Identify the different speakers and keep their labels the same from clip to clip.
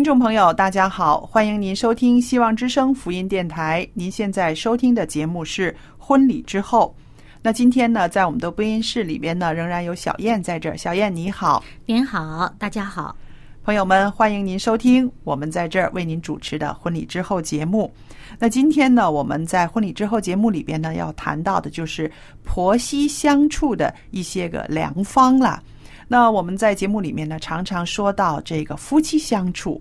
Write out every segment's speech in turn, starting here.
Speaker 1: 听众朋友，大家好，欢迎您收听希望之声福音电台。您现在收听的节目是《婚礼之后》。那今天呢，在我们的播音室里边呢，仍然有小燕在这儿。小燕你好，
Speaker 2: 您好，大家好。
Speaker 1: 朋友们，欢迎您收听我们在这儿为您主持的《婚礼之后》节目。那今天呢，我们在《婚礼之后》节目里边呢，要谈到的就是婆媳相处的一些个良方了。那我们在节目里面呢，常常说到这个夫妻相处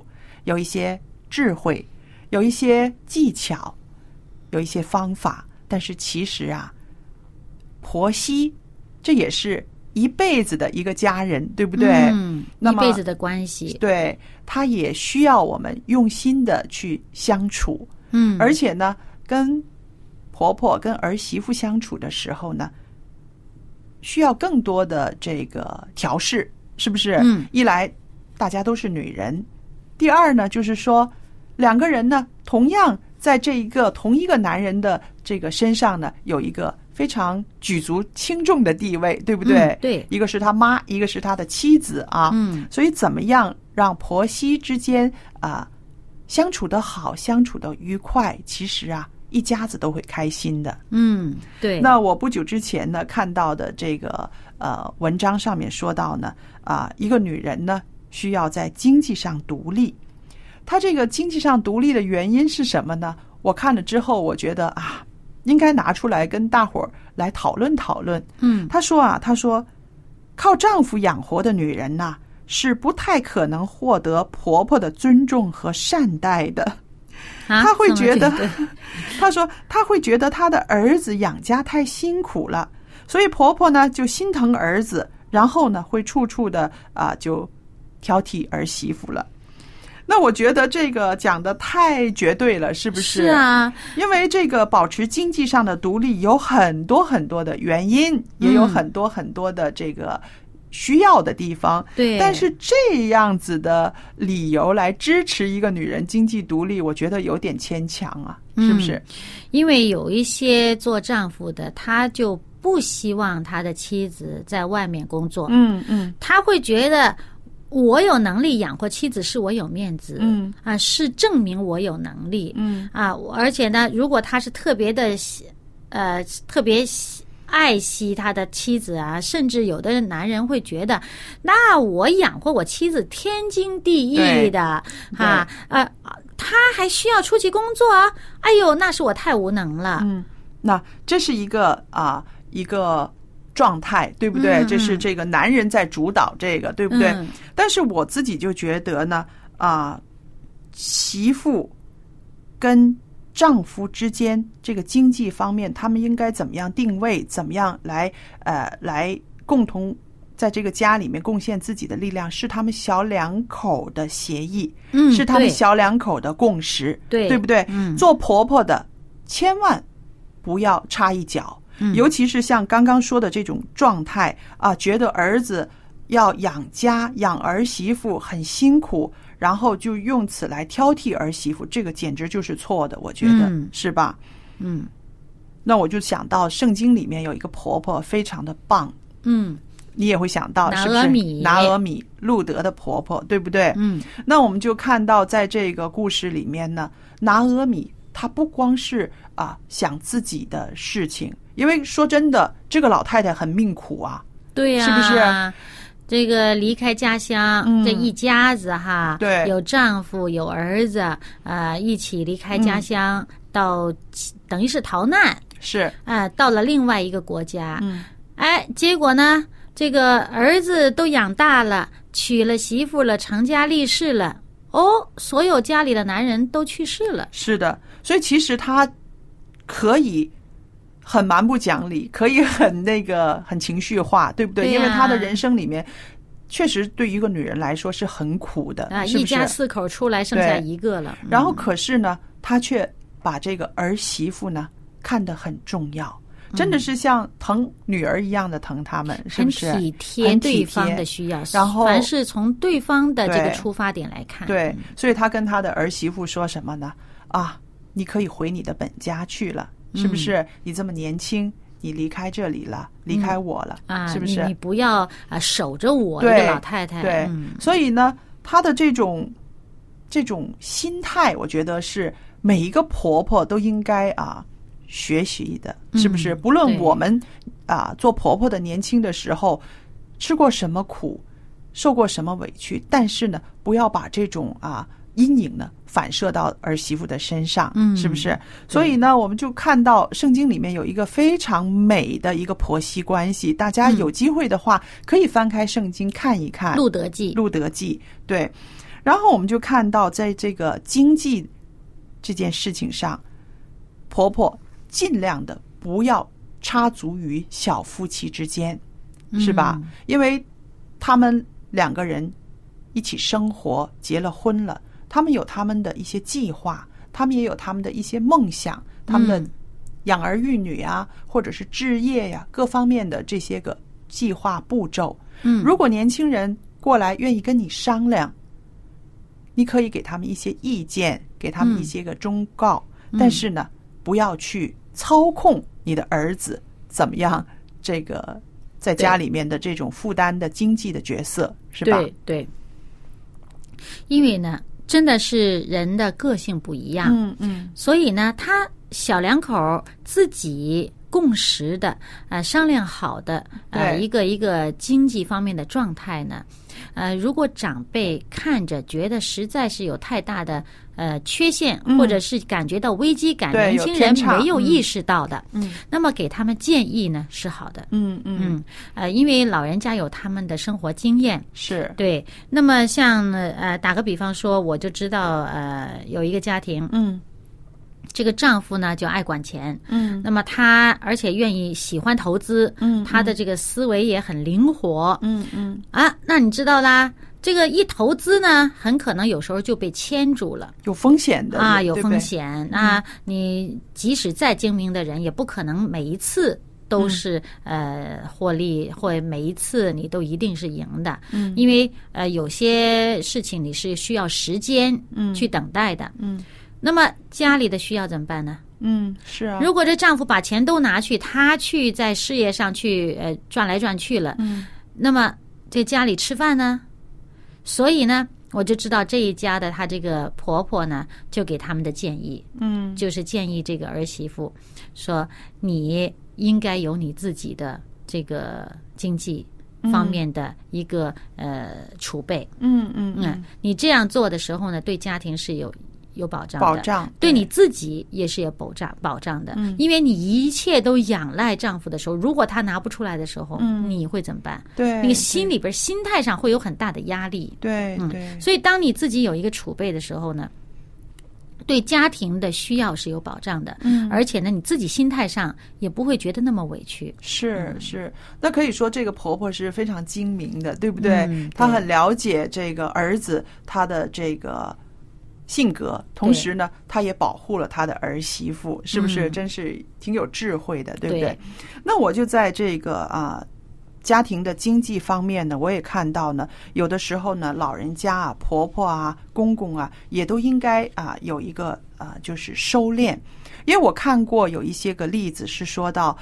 Speaker 1: 有一些智慧，有一些技巧，有一些方法，但是其实啊，婆媳这也是一辈子的一个家人，对不对？
Speaker 2: 嗯，
Speaker 1: 那么
Speaker 2: 一辈子的关系。
Speaker 1: 对，他也需要我们用心的去相处，
Speaker 2: 嗯，
Speaker 1: 而且呢，跟婆婆、跟儿媳妇相处的时候呢，需要更多的这个调试，是不是？
Speaker 2: 嗯，
Speaker 1: 一来大家都是女人，第二呢，就是说两个人呢，同样在这一个同一个男人的这个身上呢，有一个非常举足轻重的地位，对不对？
Speaker 2: 嗯对
Speaker 1: 一个是他妈，一个是他的妻子啊。
Speaker 2: 嗯，
Speaker 1: 所以怎么样让婆媳之间啊、相处的好，相处的愉快，其实啊，一家子都会开心的。
Speaker 2: 嗯，对。
Speaker 1: 那我不久之前呢看到的这个呃文章上面说到呢，啊、一个女人呢需要在经济上独立。她这个经济上独立的原因是什么呢？我看了之后，我觉得啊，应该拿出来跟大伙儿来讨论讨论。
Speaker 2: 嗯
Speaker 1: 她说啊，她说，靠丈夫养活的女人呐、是不太可能获得婆婆的尊重和善待的。
Speaker 2: 啊
Speaker 1: 她会觉得
Speaker 2: 对
Speaker 1: 她 说，她会觉得她的儿子养家太辛苦了，所以婆婆呢就心疼儿子，然后呢会处处的啊、就挑剔儿媳妇了。那我觉得这个讲的太绝对了，是不是？
Speaker 2: 是啊，
Speaker 1: 因为这个保持经济上的独立有很多很多的原因，也有
Speaker 2: 嗯
Speaker 1: 很多很多的这个需要的地方。
Speaker 2: 对
Speaker 1: 但是这样子的理由来支持一个女人经济独立，我觉得有点牵强啊，是不是？
Speaker 2: 因为有一些做丈夫的，他就不希望他的妻子在外面工作，
Speaker 1: 嗯嗯
Speaker 2: 他会觉得我有能力养活妻子，是我有面子，
Speaker 1: 嗯。
Speaker 2: 啊，是证明我有能力，
Speaker 1: 嗯。
Speaker 2: 啊，而且呢，如果他是特别的喜，呃，特别喜爱惜他的妻子啊，甚至有的男人会觉得，那我养活我妻子天经地义的
Speaker 1: 哈
Speaker 2: 啊，呃，他还需要出去工作啊，哎呦，那是我太无能了，
Speaker 1: 嗯，那这是一个啊一个状态，对不对？
Speaker 2: 嗯
Speaker 1: 这是这个男人在主导这个，对不对？
Speaker 2: 嗯
Speaker 1: 但是我自己就觉得呢，啊，媳妇跟丈夫之间这个经济方面，他们应该怎么样定位？怎么样来呃来共同在这个家里面贡献自己的力量？是他们小两口的协议，
Speaker 2: 嗯
Speaker 1: 是他们小两口的共识，
Speaker 2: 对
Speaker 1: 对不对？
Speaker 2: 嗯
Speaker 1: 做婆婆的千万不要插一脚。
Speaker 2: 嗯。
Speaker 1: 尤其是像刚刚说的这种状态啊，觉得儿子要养家养儿媳妇很辛苦，然后就用此来挑剔儿媳妇，这个简直就是错的，我觉得、
Speaker 2: 嗯。
Speaker 1: 是吧？
Speaker 2: 嗯。
Speaker 1: 那我就想到圣经里面有一个婆婆非常的棒，
Speaker 2: 嗯。
Speaker 1: 你也会想到是不是？拿俄米。路德的婆婆，对不对？
Speaker 2: 嗯。
Speaker 1: 那我们就看到，在这个故事里面呢，拿俄米她不光是啊想自己的事情，因为说真的，这个老太太很命苦啊，
Speaker 2: 对呀、
Speaker 1: 是不是？
Speaker 2: 这个离开家乡，
Speaker 1: 嗯。
Speaker 2: 这一家子哈，
Speaker 1: 对。
Speaker 2: 有丈夫有儿子，呃，一起离开
Speaker 1: 嗯
Speaker 2: 家乡，到等于是逃难，
Speaker 1: 是，
Speaker 2: 啊、到了另外一个国家，
Speaker 1: 嗯。
Speaker 2: 哎，结果呢，这个儿子都养大了，娶了媳妇了，成家立室了，哦，所有家里的男人都去世了，
Speaker 1: 是的，所以其实他可以很蛮不讲理，可以很那个很情绪化，对不对？因为他的人生里面。确实，对于一个女人来说是很苦的，
Speaker 2: 啊，
Speaker 1: 是是？
Speaker 2: 一家四口出来剩下一个了，
Speaker 1: 然后可是呢，她却把这个儿媳妇呢看得很重要，真的是像疼女儿一样的疼他们，是
Speaker 2: 很
Speaker 1: 不是？
Speaker 2: 体贴对方的需要，
Speaker 1: 然后
Speaker 2: 凡是从对方的这个出发点来看，
Speaker 1: 对，所以他跟他的儿媳妇说什么呢？啊，你可以回你的本家去了，是不是？你这么年轻，你离开这里了，离开我了，
Speaker 2: 啊，
Speaker 1: 是不是？
Speaker 2: 你你不要啊守着我一
Speaker 1: 对
Speaker 2: 个老太太，
Speaker 1: 对，
Speaker 2: 嗯
Speaker 1: 所以呢，她的这种这种心态，我觉得是每一个婆婆都应该啊学习的，是不是？
Speaker 2: 嗯
Speaker 1: 不论我们啊做婆婆的年轻的时候吃过什么苦，受过什么委屈，但是呢，不要把这种啊阴影呢反射到儿媳妇的身上，
Speaker 2: 嗯
Speaker 1: 是不是？所以呢，我们就看到圣经里面有一个非常美的一个婆媳关系，大家有机会的话，可以翻开圣经看一看。
Speaker 2: 路德记，
Speaker 1: 路德记，对。然后我们就看到，在这个经济这件事情上，婆婆尽量的不要插足于小夫妻之间，是吧？因为他们两个人一起生活，结了婚了，他们有他们的一些计划，他们也有他们的一些梦想，他们的
Speaker 2: 嗯
Speaker 1: 养儿育女啊，或者是置业呀、各方面的这些个计划步骤。
Speaker 2: 嗯
Speaker 1: 如果年轻人过来愿意跟你商量，你可以给他们一些意见，给他们一些个忠告，但是呢，不要去操控你的儿子怎么样这个在家里面的这种负担的经济的角色，是吧？
Speaker 2: 对对，因为呢，真的是人的个性不一样，
Speaker 1: 嗯嗯。
Speaker 2: 所以呢，他小两口自己共识的，呃，商量好的，呃，一个一个经济方面的状态呢，呃，如果长辈看着觉得实在是有太大的呃缺陷，
Speaker 1: 嗯。
Speaker 2: 或者是感觉到危机感，年轻人没有意识到的，
Speaker 1: 嗯。
Speaker 2: 那么给他们建议呢是好的。
Speaker 1: 嗯嗯，
Speaker 2: 嗯，呃，因为老人家有他们的生活经验，
Speaker 1: 是，
Speaker 2: 对。那么像呃，打个比方说，我就知道呃，有一个家庭，
Speaker 1: 嗯
Speaker 2: 这个丈夫呢就爱管钱，
Speaker 1: 嗯。
Speaker 2: 那么他而且愿意喜欢投资，
Speaker 1: 嗯
Speaker 2: 他的这个思维也很灵活。
Speaker 1: 嗯嗯，
Speaker 2: 啊。那你知道啦，这个一投资呢，很可能有时候就被牵住了。
Speaker 1: 有风险的
Speaker 2: 啊，有风险。那你即使再精明的人，也不可能每一次。都是呃获利，或每一次你都一定是赢的，
Speaker 1: 嗯。
Speaker 2: 因为呃有些事情你是需要时间
Speaker 1: 嗯。
Speaker 2: 去等待的。
Speaker 1: 嗯
Speaker 2: 那么家里的需要怎么办呢？
Speaker 1: 嗯是啊，
Speaker 2: 如果这丈夫把钱都拿去，他去在事业上去呃转来转去了，
Speaker 1: 嗯。
Speaker 2: 那么这家里吃饭呢？所以呢，我就知道这一家的她这个婆婆呢，就给他们的建议，
Speaker 1: 嗯。
Speaker 2: 就是建议这个儿媳妇说，你应该有你自己的这个经济方面的一个、呃储备，
Speaker 1: 嗯嗯。
Speaker 2: 嗯，你这样做的时候呢，对家庭是有有保障的，
Speaker 1: 保障
Speaker 2: 对你自己也是有保障保障的，
Speaker 1: 嗯。
Speaker 2: 因为你一切都仰赖丈夫的时候，如果他拿不出来的时候，
Speaker 1: 嗯。
Speaker 2: 你会怎么办？
Speaker 1: 对
Speaker 2: 那个心里边心态上会有很大的压力。嗯
Speaker 1: 对。对，
Speaker 2: 所以当你自己有一个储备的时候呢，对家庭的需要是有保障的，
Speaker 1: 嗯。
Speaker 2: 而且呢，你自己心态上也不会觉得那么委屈。
Speaker 1: 是是，那可以说这个婆婆是非常精明的，对不对？她很了解这个儿子他的这个性格，同时呢，他也保护了他的儿媳妇，是不是？
Speaker 2: 嗯
Speaker 1: 真是挺有智慧的，对不对？
Speaker 2: 对
Speaker 1: 那我就在这个啊。家庭的经济方面呢，我也看到呢，有的时候呢，老人家啊、婆婆啊、公公啊，也都应该啊有一个啊，就是收敛。因为我看过有一些个例子是说到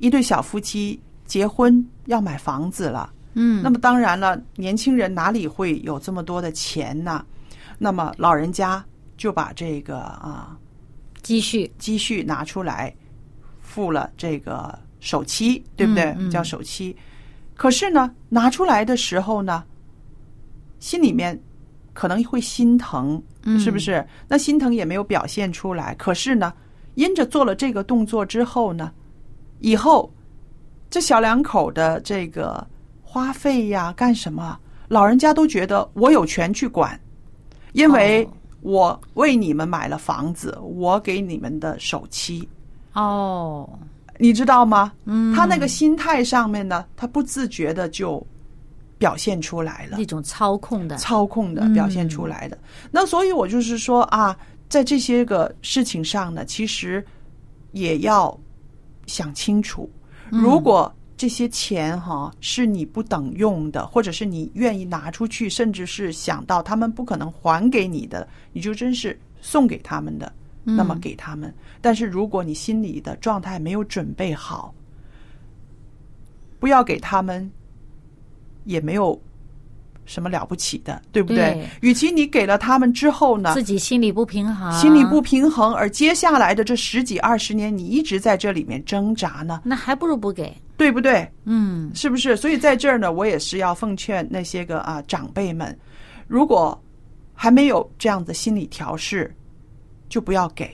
Speaker 1: 一对小夫妻结婚要买房子了，
Speaker 2: 嗯，
Speaker 1: 那么当然了，年轻人哪里会有这么多的钱呢？那么老人家就把这个啊
Speaker 2: 积蓄，
Speaker 1: 积蓄拿出来付了这个首期，对不对？
Speaker 2: 嗯嗯
Speaker 1: 叫首期。可是呢，拿出来的时候呢，心里面可能会心疼，
Speaker 2: 嗯
Speaker 1: 是不是？那心疼也没有表现出来。可是呢，因着做了这个动作之后呢，以后这小两口的这个花费呀，干什么？老人家都觉得我有权去管，因为
Speaker 2: 哦。
Speaker 1: 我为你们买了房子，我给你们的首期，
Speaker 2: 哦，
Speaker 1: 你知道吗？
Speaker 2: 嗯，
Speaker 1: 他那个心态上面呢，他不自觉的就表现出来了。
Speaker 2: 一，种操控的，
Speaker 1: 操控的
Speaker 2: 嗯。
Speaker 1: 表现出来的。那所以我就是说啊，在这些个事情上呢，其实也要想清楚，
Speaker 2: 嗯。
Speaker 1: 如果这些钱哈是你不等用的，或者是你愿意拿出去，甚至是想到他们不可能还给你的，你就真是送给他们的，
Speaker 2: 嗯
Speaker 1: 那么给他们。但是如果你心里的状态没有准备好，不要给他们，也没有什么了不起的，对不对？
Speaker 2: 对
Speaker 1: 与其你给了他们之后呢，
Speaker 2: 自己心里不平衡，
Speaker 1: 心里不，平衡，而接下来的这十几二十年，你一直在这里面挣扎呢，
Speaker 2: 那还不如不给，
Speaker 1: 对不对？
Speaker 2: 嗯
Speaker 1: 是不是？所以在这儿呢，我也是要奉劝那些个啊长辈们，如果还没有这样的心理调试，就不要给。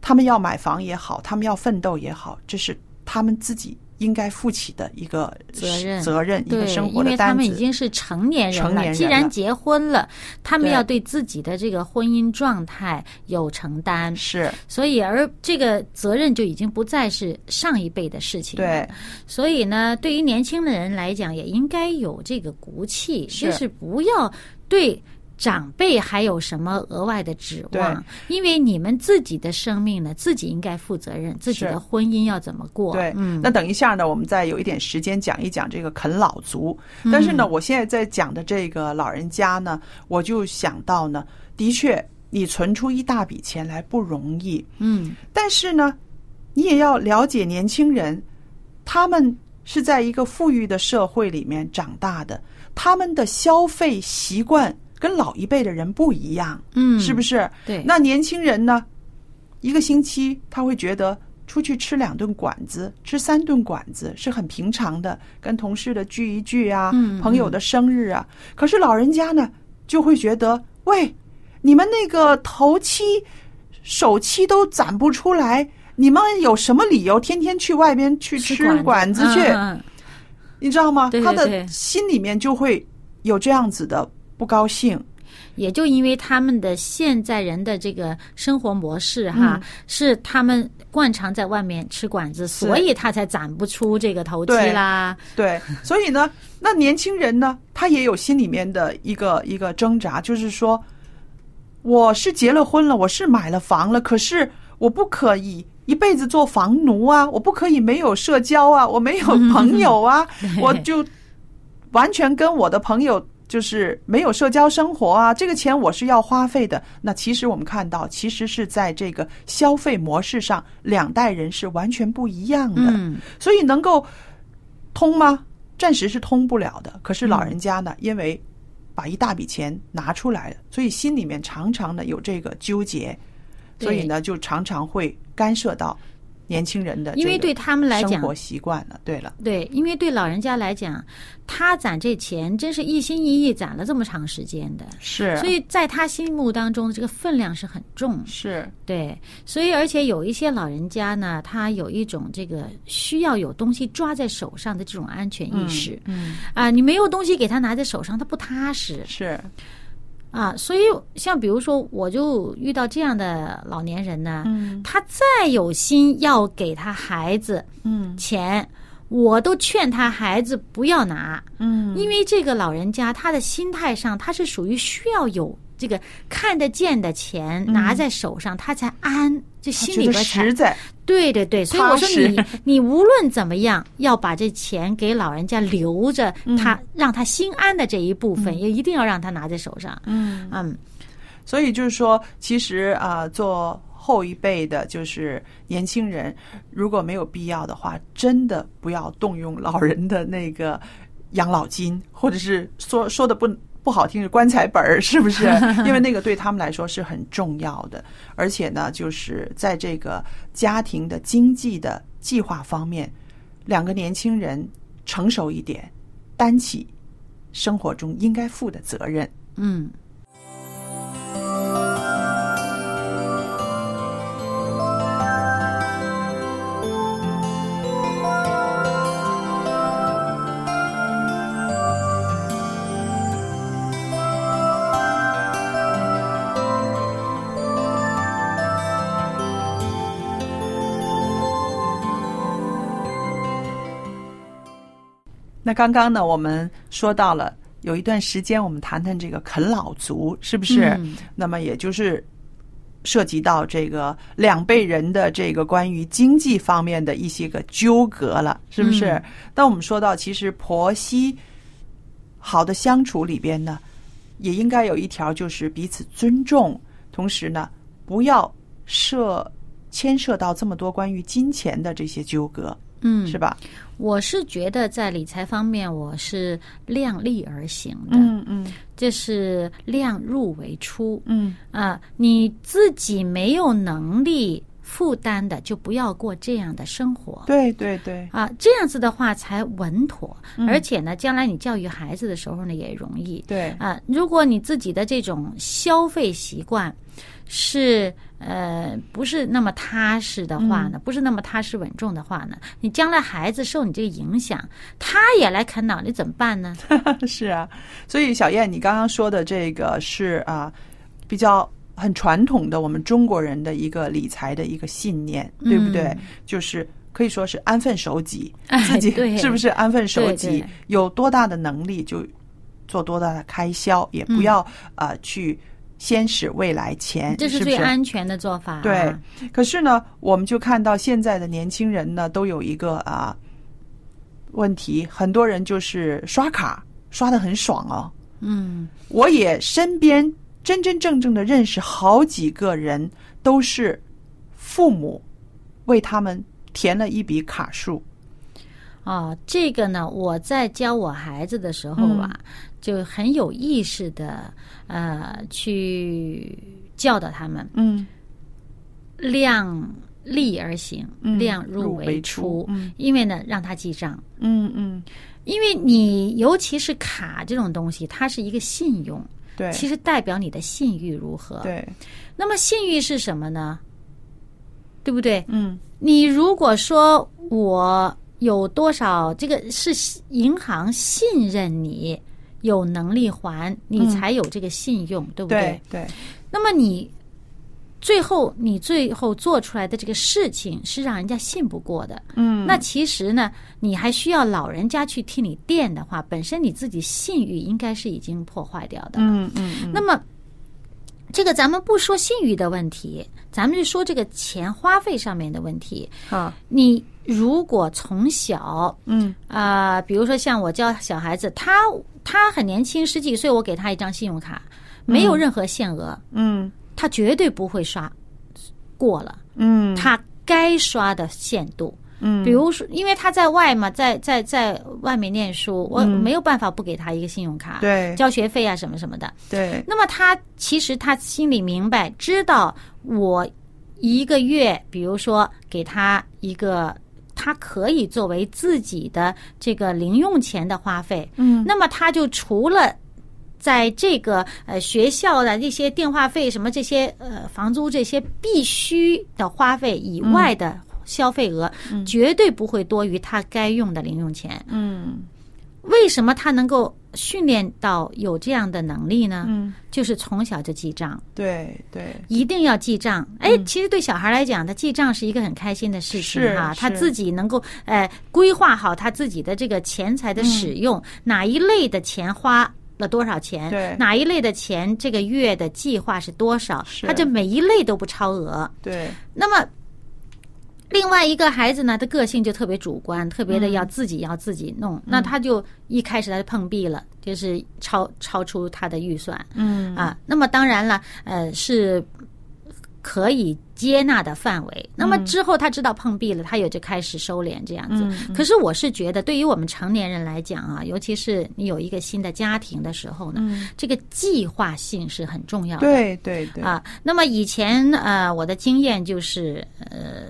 Speaker 1: 他们要买房也好，他们要奋斗也好，这是他们自己应该负起的一个
Speaker 2: 责任
Speaker 1: 责任，一个
Speaker 2: 对，
Speaker 1: 生活
Speaker 2: 因为他
Speaker 1: 的担子。
Speaker 2: 们已经是成年人了，
Speaker 1: 成年人了
Speaker 2: 既然结婚了，他们要对自己的这个婚姻状态有承担，
Speaker 1: 是
Speaker 2: 所以而这个责任就已经不再是上一辈的事情了。
Speaker 1: 对，
Speaker 2: 所以呢，对于年轻的人来讲，也应该有这个骨气，
Speaker 1: 是
Speaker 2: 就是不要对。长辈还有什么额外的指望？因为你们自己的生命呢，自己应该负责任，自己的婚姻要怎么过？
Speaker 1: 对，
Speaker 2: 嗯，
Speaker 1: 那等一下呢，我们再有一点时间讲一讲这个啃老族。但是呢，我现在在讲的这个老人家呢，我就想到呢，的确，你存出一大笔钱来不容易，
Speaker 2: 嗯，
Speaker 1: 但是呢，你也要了解年轻人，他们是在一个富裕的社会里面长大的，他们的消费习惯跟老一辈的人不一样，
Speaker 2: 嗯
Speaker 1: 是不是？
Speaker 2: 对，
Speaker 1: 那年轻人呢，一个星期他会觉得出去吃两顿馆子、吃三顿馆子是很平常的，跟同事的聚一聚啊，
Speaker 2: 嗯
Speaker 1: 朋友的生日啊。可是老人家呢，就会觉得，喂，你们那个头期、首期都攒不出来，你们有什么理由天天去外边去吃馆子去？你知道吗？
Speaker 2: 对对
Speaker 1: 他的心里面就会有这样子的不高兴。
Speaker 2: 也就因为他们的现在人的这个生活模式哈，
Speaker 1: 嗯
Speaker 2: 是他们惯常在外面吃馆子，所以他才攒不出这个头期
Speaker 1: 对
Speaker 2: 啦。
Speaker 1: 对，所以呢，那年轻人呢，他也有心里面的一个一个挣扎，就是说，我是结了婚了，我是买了房了，可是我不可以一辈子做房奴啊，我不可以没有社交啊，我没有 朋友啊，我就完全跟我的朋友。就是没有社交生活啊，这个钱我是要花费的。那其实我们看到，其实是在这个消费模式上，两代人是完全不一样的。
Speaker 2: 嗯，
Speaker 1: 所以能够通吗？暂时是通不了的。可是老人家呢，因为把一大笔钱拿出来了，所以心里面常常呢有这个纠结，所以呢就常常会干涉到年轻人的
Speaker 2: 因为对他们来讲
Speaker 1: 生活习惯了。对了，
Speaker 2: 对，因为对老人家来讲，他攒这钱真是一心一意攒了这么长时间的，
Speaker 1: 是，
Speaker 2: 所以在他心目当中，这个分量是很重。
Speaker 1: 是
Speaker 2: 对，所以而且有一些老人家呢，他有一种这个需要有东西抓在手上的这种安全意识。
Speaker 1: 嗯，
Speaker 2: 啊，你没有东西给他拿在手上，他不踏实
Speaker 1: 是
Speaker 2: 啊。所以像比如说，我就遇到这样的老年人呢，
Speaker 1: 嗯。
Speaker 2: 他再有心要给他孩子
Speaker 1: 嗯。
Speaker 2: 钱，我都劝他孩子不要拿，
Speaker 1: 嗯。
Speaker 2: 因为这个老人家他的心态上，他是属于需要有这个看得见的钱拿在手上，他才安，就
Speaker 1: 他觉得
Speaker 2: 心里边才
Speaker 1: 实在，
Speaker 2: 对对对，所以我说你你无论怎么样，要把这钱给老人家留着，
Speaker 1: 嗯。
Speaker 2: 他让他心安的这一部分，也一定要让他拿在手上。
Speaker 1: 嗯。
Speaker 2: 嗯，
Speaker 1: 所以就是说，其实啊、做后一辈的，就是年轻人，如果没有必要的话，真的不要动用老人的那个养老金，或者是说说的不。不好听是棺材本儿，是不是？因为那个对他们来说是很重要的，而且呢，就是在这个家庭的经济的计划方面，两个年轻人成熟一点，担起生活中应该负的责任。
Speaker 2: 嗯，
Speaker 1: 那刚刚呢，我们说到了有一段时间，我们谈谈这个啃老族，是不是？
Speaker 2: 嗯
Speaker 1: 那么也就是涉及到这个两辈人的这个关于经济方面的一些个纠葛了，是不是？
Speaker 2: 嗯
Speaker 1: 当我们说到其实婆媳好的相处里边呢，也应该有一条就是彼此尊重，同时呢，不要涉牵涉到这么多关于金钱的这些纠葛，
Speaker 2: 嗯，
Speaker 1: 是吧？
Speaker 2: 我是觉得在理财方面，我是量力而行的，
Speaker 1: 嗯嗯。
Speaker 2: 这是量入为出。
Speaker 1: 嗯。
Speaker 2: 啊、你自己没有能力负担的，就不要过这样的生活。
Speaker 1: 对对对，
Speaker 2: 啊，这样子的话才稳妥，
Speaker 1: 嗯。
Speaker 2: 而且呢，将来你教育孩子的时候呢也容易。
Speaker 1: 对，
Speaker 2: 啊，如果你自己的这种消费习惯是呃不是那么踏实的话
Speaker 1: 嗯
Speaker 2: 呢，不是那么踏实稳重的话呢，你将来孩子受你这个影响，他也来啃老，你怎么办呢？
Speaker 1: 是啊。所以小燕，你刚刚说的这个是啊，比较很传统的我们中国人的一个理财的一个信念，对不对？
Speaker 2: 嗯
Speaker 1: 就是可以说是安分守己，
Speaker 2: 哎
Speaker 1: 自己是不是安分守己
Speaker 2: 对？
Speaker 1: 有多大的能力就做多大的开销，也
Speaker 2: 嗯
Speaker 1: 不要啊、呃去先使未来钱，
Speaker 2: 这是？最安全的做法、啊。
Speaker 1: 对，可是呢，我们就看到现在的年轻人呢，都有一个啊问题，很多人就是刷卡刷的很爽哦。
Speaker 2: 嗯
Speaker 1: 我也身边真真正正的认识好几个人，都是父母为他们填了一笔卡数。
Speaker 2: 哦，这个呢，我在教我孩子的时候啊，
Speaker 1: 嗯
Speaker 2: 就很有意识的呃去教导他们
Speaker 1: 嗯
Speaker 2: 量力而行，
Speaker 1: 嗯
Speaker 2: 量入
Speaker 1: 入为出。嗯
Speaker 2: 因为呢，让他记账，
Speaker 1: 嗯嗯，
Speaker 2: 因为你尤其是卡这种东西，它是一个信用，
Speaker 1: 对，
Speaker 2: 其实代表你的信誉如何。
Speaker 1: 对，
Speaker 2: 那么信誉是什么呢？对不对？
Speaker 1: 嗯
Speaker 2: 你如果说我有多少，这个是银行信任你，有能力还，你
Speaker 1: 嗯
Speaker 2: 才有这个信用，对不
Speaker 1: 对对，
Speaker 2: 那么你最后你最后做出来的这个事情是让人家信不过的。
Speaker 1: 嗯，
Speaker 2: 那其实呢，你还需要老人家去替你垫的话，本身你自己信誉应该是已经破坏掉的了。
Speaker 1: 嗯嗯嗯，
Speaker 2: 那么，这个咱们不说信誉的问题，咱们就说这个钱花费上面的问题。
Speaker 1: 好，
Speaker 2: 你如果从小
Speaker 1: 嗯。
Speaker 2: 啊、比如说像我教小孩子，他他很年轻，十几岁，我给他一张信用卡，没有任何限额，
Speaker 1: 嗯。
Speaker 2: 他绝对不会刷过了
Speaker 1: 嗯。
Speaker 2: 他该刷的限度。
Speaker 1: 嗯，
Speaker 2: 比如说，因为他在外嘛，在在在外面念书，我
Speaker 1: 嗯。
Speaker 2: 没有办法不给他一个信用卡，
Speaker 1: 对。
Speaker 2: 交学费啊什么什么的。
Speaker 1: 对，
Speaker 2: 那么他其实他心里明白，知道我一个月，比如说给他一个，他可以作为自己的这个零用钱的花费。
Speaker 1: 嗯
Speaker 2: 那么他就除了在这个呃学校的这些电话费、什么这些呃房租这些必须的花费以外的消费额，绝对不会多于他该用的零用钱。
Speaker 1: 嗯
Speaker 2: 为什么他能够训练到有这样的能力呢？
Speaker 1: 嗯，
Speaker 2: 就是从小就记账，
Speaker 1: 对对，
Speaker 2: 一定要记账。哎，其实对小孩来讲，他记账是一个很开心的事情
Speaker 1: 是
Speaker 2: 哈。他自己能够呃规划好他自己的这个钱财的使用，哪一类的钱花了多少钱，
Speaker 1: 对
Speaker 2: 哪一类的钱这个月的计划是多少，
Speaker 1: 是
Speaker 2: 他就每一类都不超额。
Speaker 1: 对，
Speaker 2: 那么。另外一个孩子呢，他个性就特别主观，特别的要自己要自己弄，那他就一开始他就碰壁了，就是超超出他的预算，
Speaker 1: 嗯。
Speaker 2: 啊，那么当然了，呃，是可以接纳的范围。那么之后他知道碰壁了，他也就开始收敛这样子。可是我是觉得，对于我们成年人来讲啊，尤其是你有一个新的家庭的时候呢，这个计划性是很重要的。
Speaker 1: 对对对，
Speaker 2: 啊，那么以前呃，我的经验就是呃，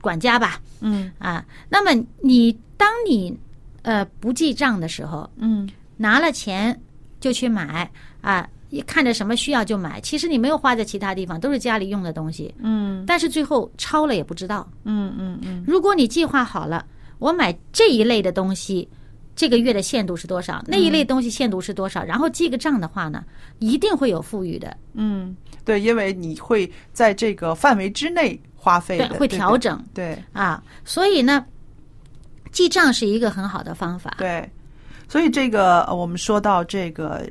Speaker 2: 管家吧，
Speaker 1: 嗯。
Speaker 2: 啊，那么你当你呃不记账的时候，
Speaker 1: 嗯。
Speaker 2: 拿了钱就去买啊，一看着什么需要就买，其实你没有花在其他地方，都是家里用的东西，
Speaker 1: 嗯。
Speaker 2: 但是最后超了也不知道。
Speaker 1: 嗯嗯嗯，
Speaker 2: 如果你计划好了，我买这一类的东西。这个月的限度是多少？那一类东西限度是多少？然后记个账的话呢，一定会有富裕的，
Speaker 1: 嗯，对，因为你会在这个范围之内花费的，，
Speaker 2: 会调整
Speaker 1: 对
Speaker 2: 啊。所以呢，记账是一个很好的方法。
Speaker 1: 对，所以这个呃我们说到这个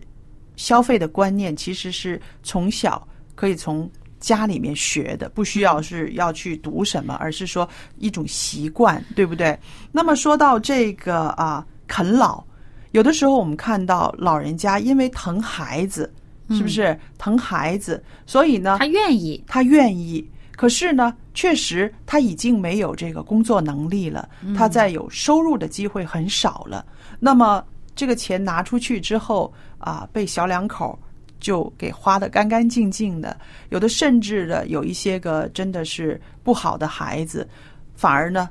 Speaker 1: 消费的观念，其实是从小可以从家里面学的，不需要是要去读什么，而是说一种习惯，对不对？那么说到这个啊，啃老，有的时候我们看到老人家因为疼孩子，是不是疼孩子，所以呢，
Speaker 2: 他愿意，
Speaker 1: 他愿意，可是呢，确实他已经没有这个工作能力了，他在有收入的机会很少了。那么这个钱拿出去之后啊，被小两口就给花得干干净净的，有的甚至的有一些个真的是不好的孩子，反而呢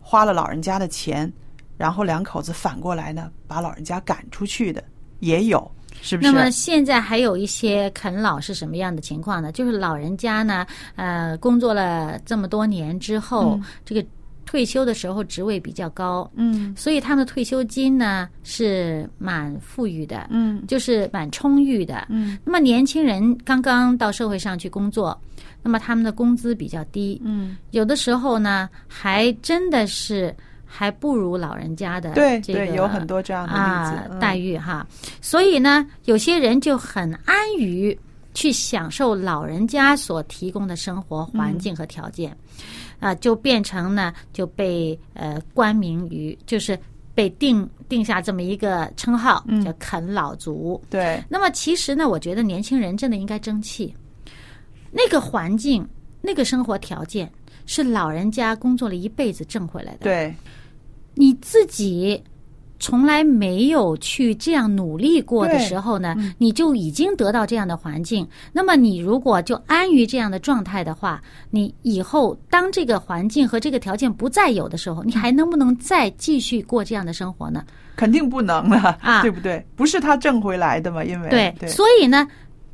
Speaker 1: 花了老人家的钱，然后两口子反过来呢把老人家赶出去的也有，是不是？
Speaker 2: 那么现在还有一些啃老是什么样的情况呢？就是老人家呢，呃，工作了这么多年之后，这个退休的时候职位比较高，
Speaker 1: 嗯
Speaker 2: 所以他们的退休金呢是蛮富裕的，
Speaker 1: 嗯
Speaker 2: 就是蛮充裕的。
Speaker 1: 嗯
Speaker 2: 那么年轻人刚刚到社会上去工作，那么他们的工资比较低，
Speaker 1: 嗯，
Speaker 2: 有的时候呢还真的是还不如老人家的
Speaker 1: 对
Speaker 2: 这个
Speaker 1: 对，有很多这样的例
Speaker 2: 啊
Speaker 1: 子，嗯
Speaker 2: 待遇哈。所以呢，有些人就很安于去享受老人家所提供的生活环境和条件，啊，就变成呢就被呃冠名于就是被定定下这么一个称号，叫啃老族。
Speaker 1: 对。
Speaker 2: 那么其实呢，我觉得年轻人真的应该争气。那个环境、那个生活条件是老人家工作了一辈子挣回来的。
Speaker 1: 对，
Speaker 2: 你自己从来没有去这样努力过的时候呢，你就已经得到这样的环境。那么你如果就安于这样的状态的话，你以后当这个环境和这个条件不再有的时候，你还能不能再继续过这样的生活呢？
Speaker 1: 肯定不能了，
Speaker 2: 啊
Speaker 1: 对不对？不是他挣回来的嘛，因为
Speaker 2: 对，
Speaker 1: 对
Speaker 2: 所以呢。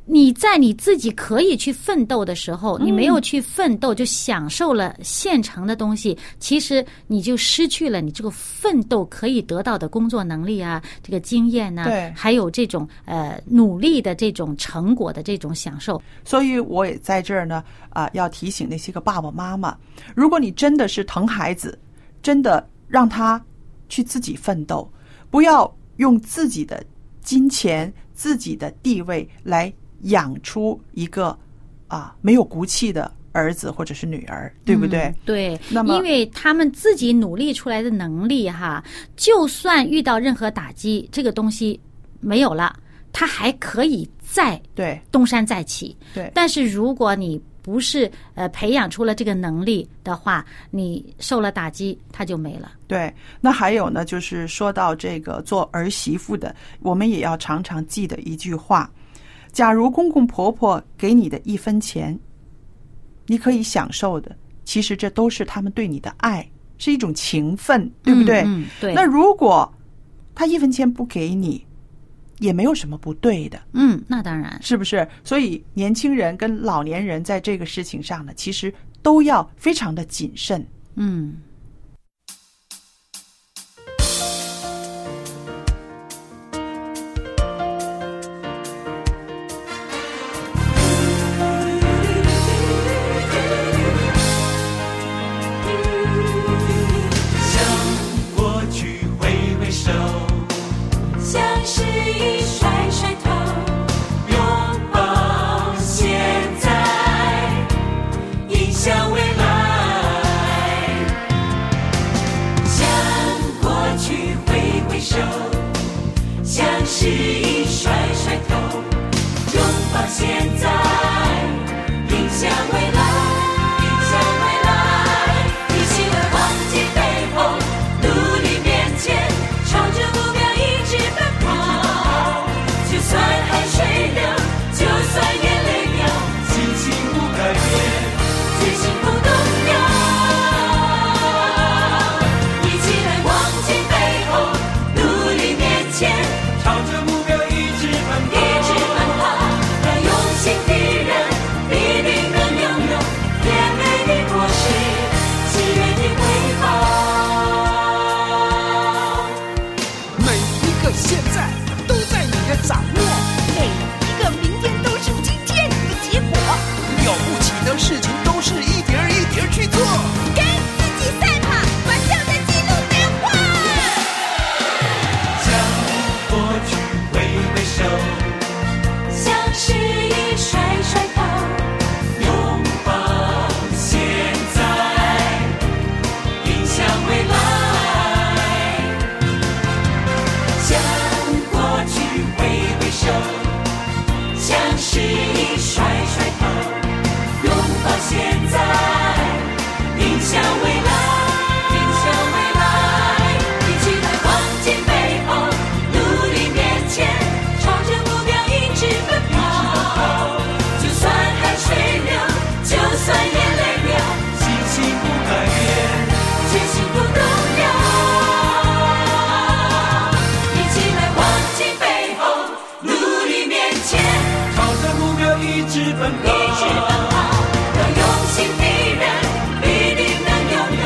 Speaker 2: 你在你自己可以去奋斗的时候，你没有去奋斗，就享受了现成的东西，其实你就失去了你这个奋斗可以得到的工作能力啊，这个经验呐、
Speaker 1: 对
Speaker 2: 还有这种呃努力的这种成果的这种享受。
Speaker 1: 所以我也在这儿呢啊、要提醒那些个爸爸妈妈，如果你真的是疼孩子，真的让他去自己奋斗，不要用自己的金钱、自己的地位来养出一个啊没有骨气的儿子或者是女儿，对不对？
Speaker 2: 嗯对，
Speaker 1: 那么
Speaker 2: 因为他们自己努力出来的能力哈，就算遇到任何打击，这个东西没有了，他还可以再
Speaker 1: 对
Speaker 2: 东山再起。
Speaker 1: 对
Speaker 2: 但是如果你不是呃培养出了这个能力的话，你受了打击，他就没了。
Speaker 1: 对，那还有呢，就是说到这个做儿媳妇的，我们也要常常记得一句话：假如公公婆婆给你的一分钱，你可以享受的，其实这都是他们对你的爱，是一种情分，对不对？
Speaker 2: 嗯，嗯对。
Speaker 1: 那如果他一分钱不给你，也没有什么不对的，
Speaker 2: 嗯，那当然。
Speaker 1: 是不是？所以年轻人跟老年人在这个事情上呢，其实都要非常的谨慎。
Speaker 2: 嗯。
Speaker 3: 一直奔一
Speaker 4: 直奔
Speaker 3: 跑。要用心的人必定能拥有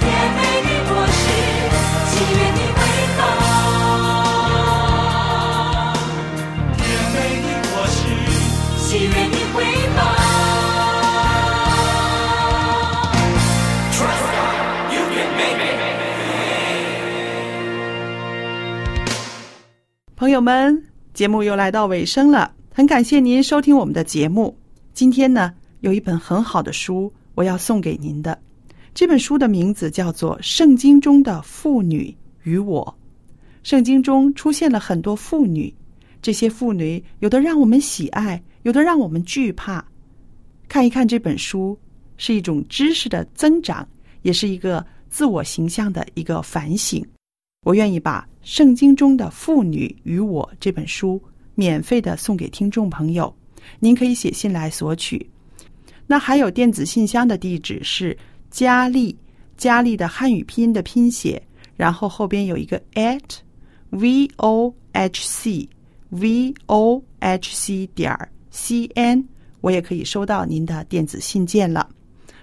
Speaker 3: 甜美的果实，喜悦的回报。甜美的果实。喜悦的回报。
Speaker 1: 朋友们，节目又来到尾声了，很感谢您收听我们的节目。今天呢，有一本很好的书，我要送给您的。这本书的名字叫做《圣经中的妇女与我》。圣经中出现了很多妇女，这些妇女有的让我们喜爱，有的让我们惧怕。看一看这本书，是一种知识的增长，也是一个自我形象的一个反省。我愿意把《圣经中的妇女与我》这本书免费的送给听众朋友，您可以写信来索取。那还有电子信箱的地址是佳丽，佳丽的汉语拼音的拼写，然后后边有一个 at v o h c v o h c 点儿 c n，我也可以收到您的电子信件了。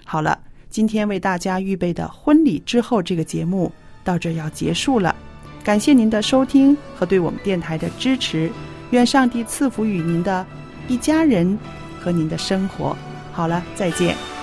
Speaker 1: 好了，今天为大家预备的婚礼之后这个节目到这要结束了，感谢您的收听和对我们电台的支持，愿上帝赐福与您的一家人和您的生活。好了，再见。